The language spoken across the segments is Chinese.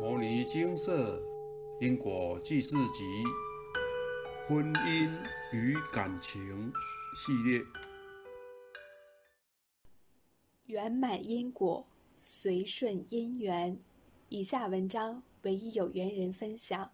摩尼金色因果记事集婚姻与感情系列，圆满因果，随顺因缘。以下文章唯一有缘人分享。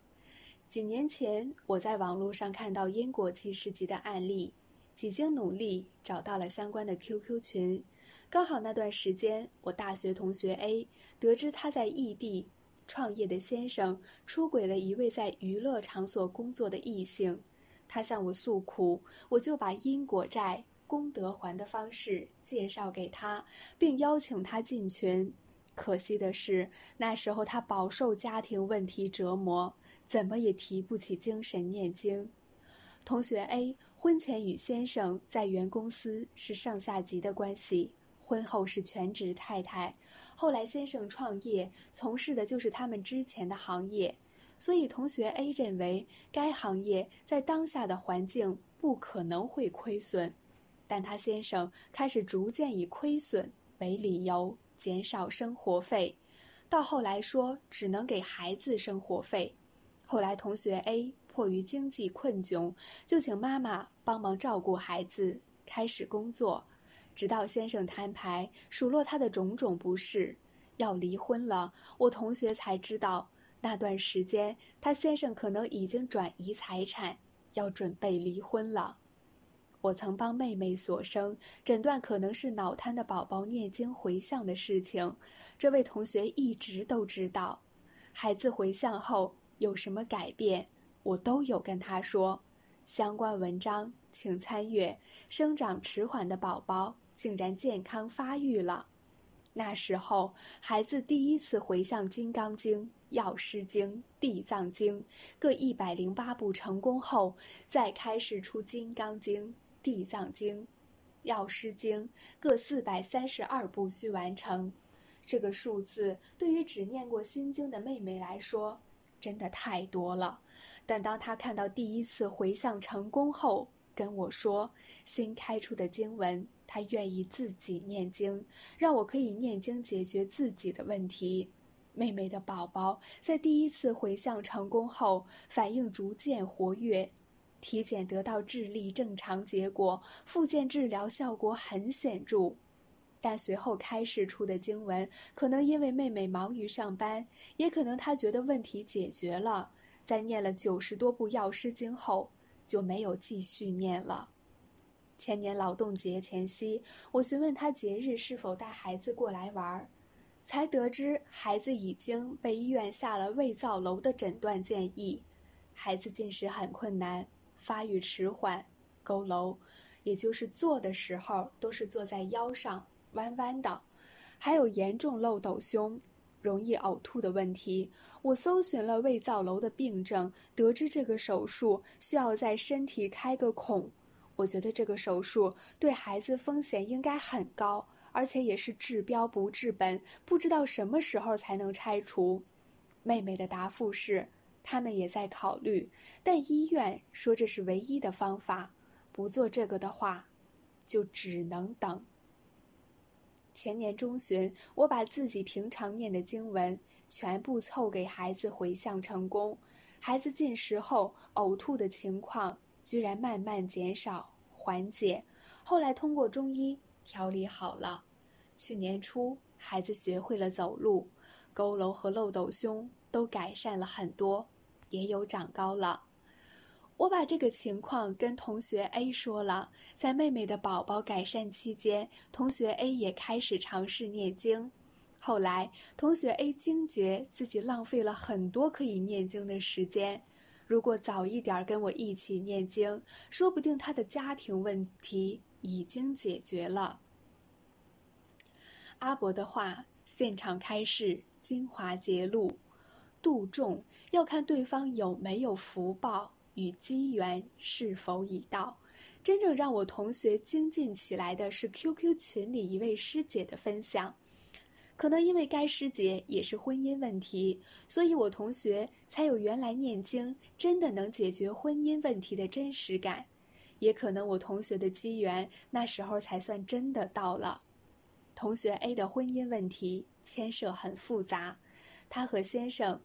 几年前，我在网络上看到因果记事集的案例，几经努力找到了相关的 QQ 群。刚好那段时间，我大学同学 A 得知他在异地创业的先生出轨了一位在娱乐场所工作的异性，他向我诉苦，我就把因果债功德还的方式介绍给他，并邀请他进群。可惜的是，那时候他饱受家庭问题折磨，怎么也提不起精神念经。同学 A 婚前与先生在原公司是上下级的关系，婚后是全职太太。后来先生创业，从事的就是他们之前的行业，所以同学 A 认为该行业在当下的环境不可能会亏损，但他先生开始逐渐以亏损为理由。减少生活费，到后来说只能给孩子生活费。后来同学 A 迫于经济困窘，就请妈妈帮忙照顾孩子，开始工作。直到先生摊牌，数落他的种种不是，要离婚了。我同学才知道，那段时间他先生可能已经转移财产，要准备离婚了。我曾帮妹妹所生诊断可能是脑瘫的宝宝念经回向的事情，这位同学一直都知道。孩子回向后有什么改变，我都有跟他说。相关文章请参阅。生长迟缓的宝宝竟然健康发育了。那时候孩子第一次回向《金刚经》《药师经》《地藏经》各一百零八部成功后，再开始出《金刚经》。《地藏经》《药师经》各四百三十二部需完成，这个数字对于只念过心经的妹妹来说，真的太多了。但当她看到第一次回向成功后，跟我说新开出的经文，她愿意自己念经，让我可以念经解决自己的问题。妹妹的宝宝在第一次回向成功后，反应逐渐活跃。体检得到智力正常结果，复健治疗效果很显著，但随后开示出的经文，可能因为妹妹忙于上班，也可能她觉得问题解决了，在念了九十多部药师经后，就没有继续念了。前年劳动节前夕，我询问他节日是否带孩子过来玩儿，才得知孩子已经被医院下了胃造瘘的诊断建议，孩子进食很困难。发育迟缓，佝偻，也就是坐的时候都是坐在腰上弯弯的，还有严重漏斗胸、容易呕吐的问题。我搜寻了胃造瘘的病症，得知这个手术需要在身体开个孔。我觉得这个手术对孩子风险应该很高，而且也是治标不治本，不知道什么时候才能拆除。妹妹的答复是。他们也在考虑，但医院说这是唯一的方法。不做这个的话，就只能等。前年中旬，我把自己平常念的经文全部凑给孩子回向成功，孩子进食后呕吐的情况居然慢慢减少缓解，后来通过中医调理好了。去年初，孩子学会了走路，佝偻和漏斗胸都改善了很多。也有长高了，我把这个情况跟同学 A 说了。在妹妹的宝宝改善期间，同学 A 也开始尝试念经。后来，同学 A 惊觉自己浪费了很多可以念经的时间。如果早一点跟我一起念经，说不定他的家庭问题已经解决了。阿伯的话，现场开示，精华揭露。度众要看对方有没有福报与机缘是否已到。真正让我同学精进起来的是 QQ 群里一位师姐的分享。可能因为该师姐也是婚姻问题，所以我同学才有原来念经真的能解决婚姻问题的真实感。也可能我同学的机缘那时候才算真的到了。同学 A 的婚姻问题牵涉很复杂。他和先生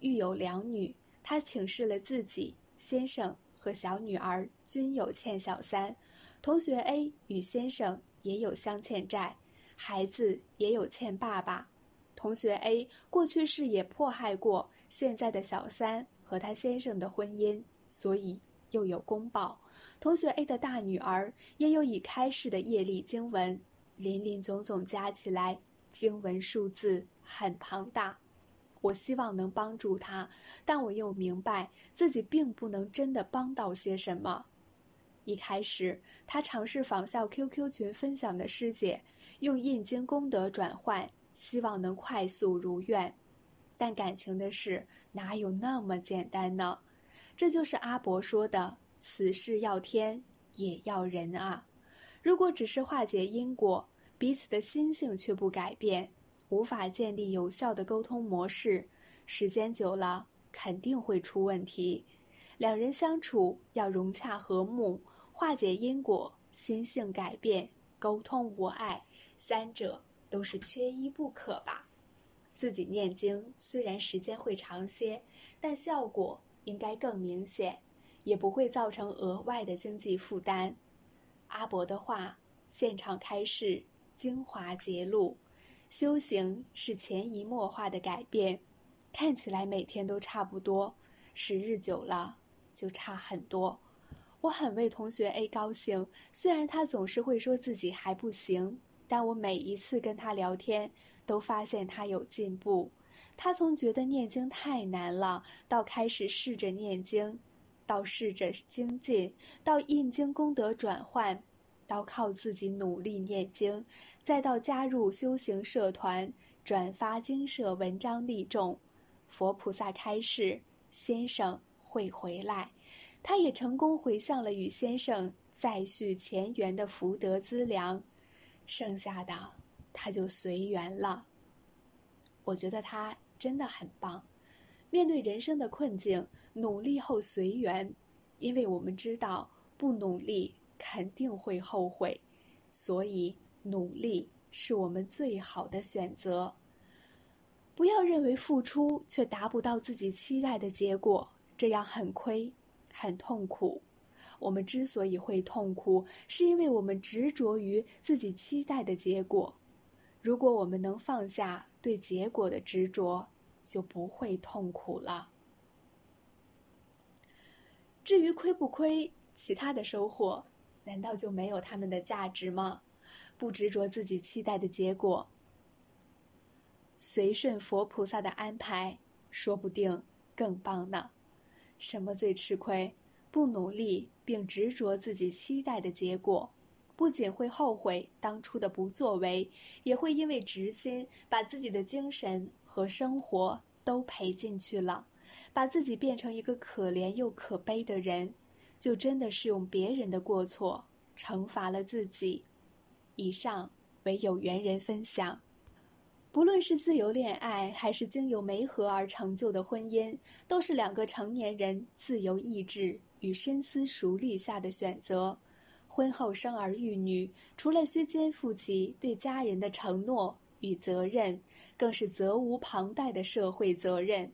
育有两女，他请示了自己、先生和小女儿均有欠小三。同学 A 与先生也有相欠债，孩子也有欠爸爸。同学 A 过去是也迫害过现在的小三和他先生的婚姻，所以又有公报。同学 A 的大女儿也有已开示的业力经文，林林总总加起来，经文数字很庞大。我希望能帮助他，但我又明白自己并不能真的帮到些什么。一开始，他尝试仿效 QQ 群分享的师姐，用印经功德转换，希望能快速如愿。但感情的事哪有那么简单呢？这就是阿伯说的。此事要天也要人啊！如果只是化解因果，彼此的心性却不改变，无法建立有效的沟通模式，时间久了肯定会出问题。两人相处要融洽和睦，化解因果，心性改变，沟通无碍，三者都是缺一不可吧？自己念经虽然时间会长些，但效果应该更明显。也不会造成额外的经济负担。阿伯的话，现场开示，精华揭露，修行是潜移默化的改变，看起来每天都差不多，时日久了就差很多。我很为同学 A 高兴，虽然他总是会说自己还不行，但我每一次跟他聊天，都发现他有进步。他从觉得念经太难了，到开始试着念经。到试着精进，到印经功德转换，到靠自己努力念经，再到加入修行社团，转发经社文章利众，佛菩萨开示，先生会回来，他也成功回向了与先生再续前缘的福德资粮，剩下的他就随缘了。我觉得他真的很棒。面对人生的困境，努力后随缘，因为我们知道不努力肯定会后悔，所以努力是我们最好的选择。不要认为付出却达不到自己期待的结果，这样很亏，很痛苦。我们之所以会痛苦，是因为我们执着于自己期待的结果。如果我们能放下对结果的执着，就不会痛苦了。至于亏不亏，其他的收获，难道就没有他们的价值吗？不执着自己期待的结果，随顺佛菩萨的安排，说不定更棒呢。什么最吃亏？不努力并执着自己期待的结果，不仅会后悔当初的不作为，也会因为执心，把自己的精神。和生活都赔进去了，把自己变成一个可怜又可悲的人，就真的是用别人的过错惩罚了自己。以上为有缘人分享。不论是自由恋爱，还是经由媒合而成就的婚姻，都是两个成年人自由意志与深思熟虑下的选择。婚后生儿育女，除了需肩负起对家人的承诺。与责任，更是责无旁贷的社会责任，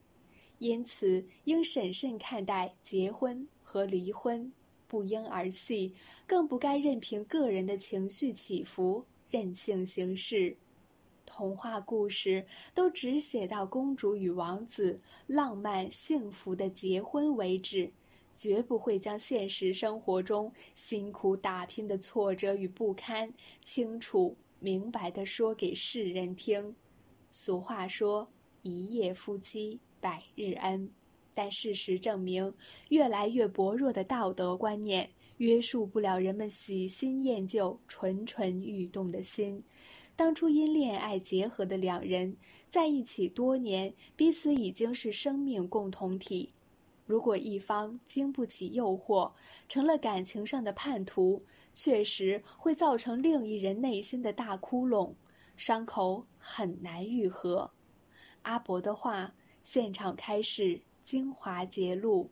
因此应审慎看待结婚和离婚，不应儿戏，更不该任凭个人的情绪起伏任性行事。童话故事都只写到公主与王子浪漫幸福的结婚为止，绝不会将现实生活中辛苦打拼的挫折与不堪清楚。明白的说给世人听。俗话说“一夜夫妻百日恩”，但事实证明，越来越薄弱的道德观念约束不了人们喜新厌旧、蠢蠢欲动的心。当初因恋爱结合的两人在一起多年，彼此已经是生命共同体。如果一方经不起诱惑，成了感情上的叛徒。确实会造成另一人内心的大窟窿，伤口很难愈合。阿伯的话，现场开示，精华揭露。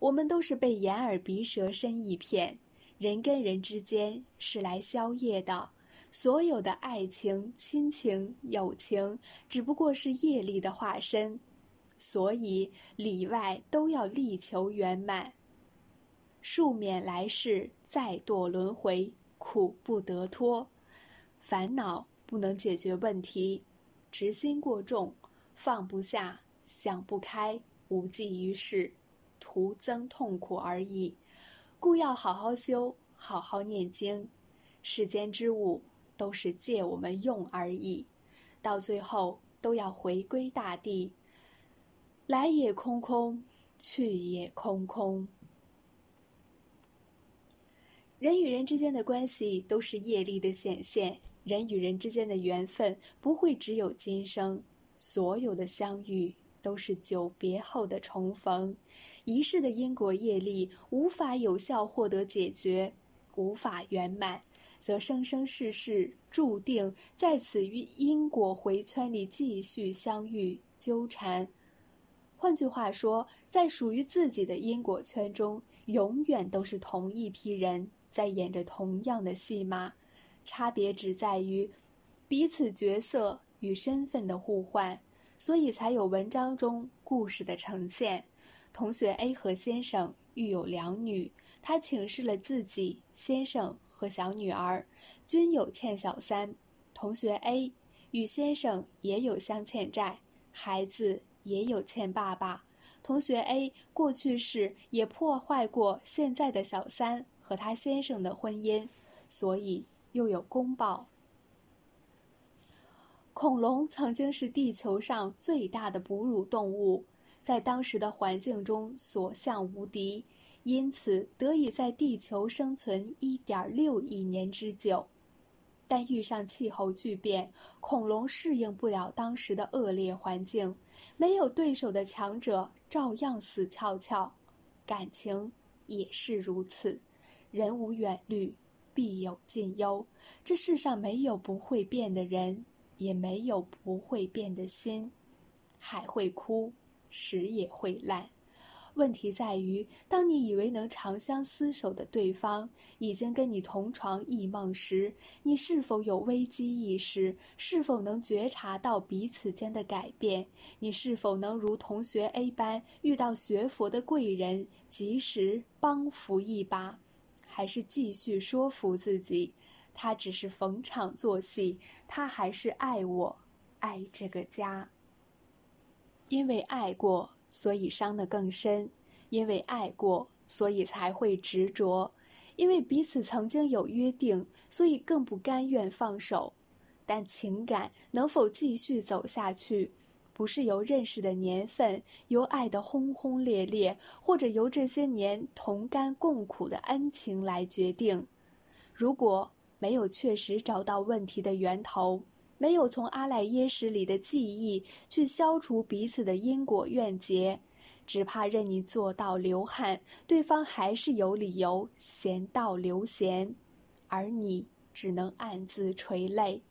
我们都是被眼耳鼻舌身一片，人跟人之间是来宵夜的，所有的爱情、亲情、友情，只不过是业力的化身，所以里外都要力求圆满。数免来世再堕轮回，苦不得脱。烦恼不能解决问题，执心过重，放不下，想不开，无济于事，徒增痛苦而已。故要好好修，好好念经。世间之物都是借我们用而已，到最后都要回归大地。来也空空，去也空空。人与人之间的关系都是业力的显现。人与人之间的缘分不会只有今生，所有的相遇都是久别后的重逢。一世的因果业力无法有效获得解决，无法圆满，则生生世世注定在此于因果回圈里继续相遇纠缠。换句话说，在属于自己的因果圈中，永远都是同一批人在演着同样的戏码。差别只在于彼此角色与身份的互换，所以才有文章中故事的呈现。同学 A 和先生育有两女，他请示了自己先生和小女儿，均有欠小三。同学 A 与先生也有相欠债，孩子也有欠爸爸。同学 A 过去时也破坏过现在的小三和他先生的婚姻，所以。又有公报。恐龙曾经是地球上最大的哺乳动物，在当时的环境中所向无敌，因此得以在地球生存一点六亿年之久。但遇上气候巨变，恐龙适应不了当时的恶劣环境，没有对手的强者照样死翘翘。感情也是如此，人无远虑。必有近忧，这世上没有不会变的人，也没有不会变的心。海会枯，石也会烂。问题在于，当你以为能长相厮守的对方已经跟你同床异梦时，你是否有危机意识？是否能觉察到彼此间的改变？你是否能如同学 A 般遇到学佛的贵人，及时帮扶一把？还是继续说服自己，他只是逢场作戏，他还是爱我，爱这个家。因为爱过，所以伤得更深；因为爱过，所以才会执着；因为彼此曾经有约定，所以更不甘愿放手。但情感能否继续走下去？不是由认识的年份，由爱的轰轰烈烈，或者由这些年同甘共苦的恩情来决定。如果没有确实找到问题的源头，没有从阿赖耶识里的记忆去消除彼此的因果怨结，只怕任你做到流汗，对方还是有理由闲到流涎，而你只能暗自垂泪。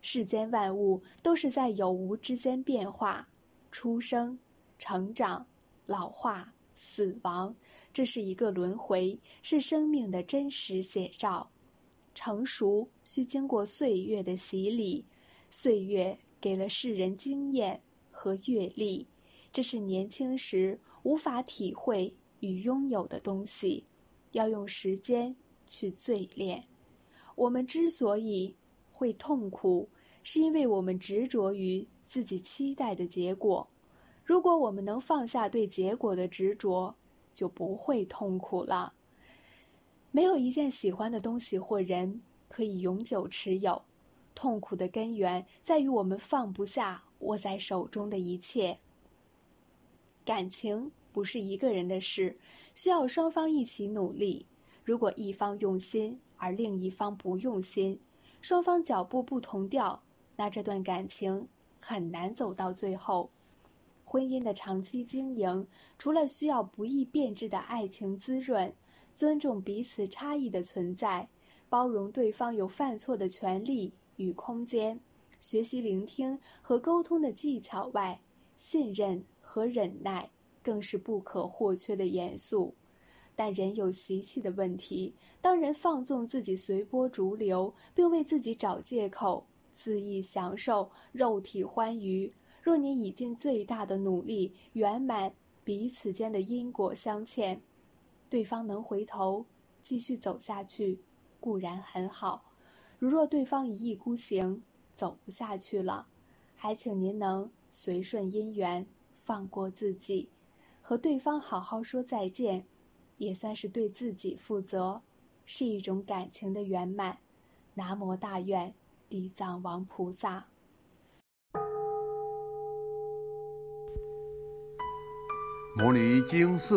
世间万物都是在有无之间变化，出生、成长、老化、死亡，这是一个轮回，是生命的真实写照。成熟需经过岁月的洗礼，岁月给了世人经验和阅历，这是年轻时无法体会与拥有的东西，要用时间去淬炼。我们之所以。会痛苦，是因为我们执着于自己期待的结果。如果我们能放下对结果的执着，就不会痛苦了。没有一件喜欢的东西或人可以永久持有。痛苦的根源在于我们放不下握在手中的一切。感情不是一个人的事，需要双方一起努力。如果一方用心，而另一方不用心，双方脚步不同调，那这段感情很难走到最后。婚姻的长期经营，除了需要不易变质的爱情滋润，尊重彼此差异的存在，包容对方有犯错的权利与空间，学习聆听和沟通的技巧外，信任和忍耐更是不可或缺的元素。但人有习气的问题。当人放纵自己随波逐流，并为自己找借口，恣意享受肉体欢愉。若你已尽最大的努力圆满彼此间的因果相欠，对方能回头继续走下去，固然很好；如若对方一意孤行，走不下去了，还请您能随顺因缘，放过自己，和对方好好说再见，也算是对自己负责，是一种感情的圆满。南无大愿地藏王菩萨。摩尼经释，